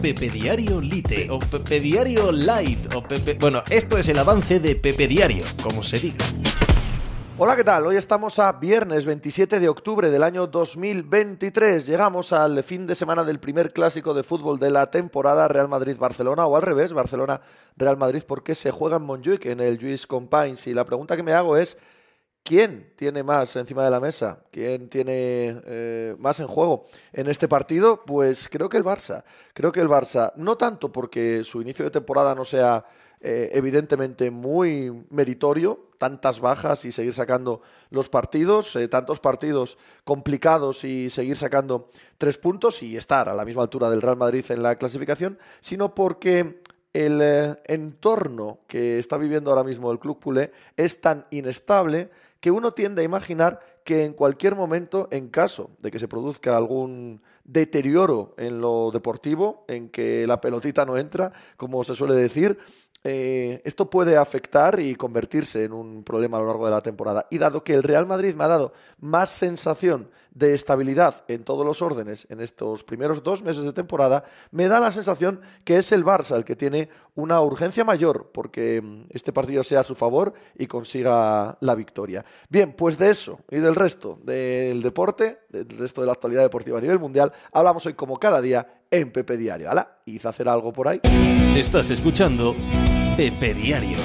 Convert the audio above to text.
Pepe Diario Lite o Pepe Diario Light o Pepe... Bueno, esto es el avance de Pepe Diario, como se diga. Hola, ¿qué tal? Hoy estamos a viernes 27 de octubre del año 2023. Llegamos al fin de semana del primer clásico de fútbol de la temporada Real Madrid-Barcelona o al revés, Barcelona-Real Madrid porque se juega en Montjuic en el Lluís Companys y la pregunta que me hago es ¿quién tiene más encima de la mesa? ¿Quién tiene eh, más en juego en este partido? Pues creo que el Barça. Creo que el Barça, no tanto porque su inicio de temporada no sea eh, evidentemente muy meritorio, tantas bajas y seguir sacando los partidos, eh, tantos partidos complicados y seguir sacando tres puntos y estar a la misma altura del Real Madrid en la clasificación, sino porque el entorno que está viviendo ahora mismo el club culé es tan inestable que uno tiende a imaginar que en cualquier momento, en caso de que se produzca algún deterioro en lo deportivo, en que la pelotita no entra, como se suele decir, eh, esto puede afectar y convertirse en un problema a lo largo de la temporada. Y dado que el Real Madrid me ha dado más sensación de estabilidad en todos los órdenes en estos primeros dos meses de temporada, me da la sensación que es el Barça el que tiene una urgencia mayor porque mm, este partido sea a su favor y consiga la victoria. Bien, pues de eso y del resto del deporte, del resto de la actualidad deportiva a nivel mundial, hablamos hoy como cada día en Pepe Diario. ¿Hala? ¿Hice hacer algo por ahí? Estás escuchando Pepe Diario.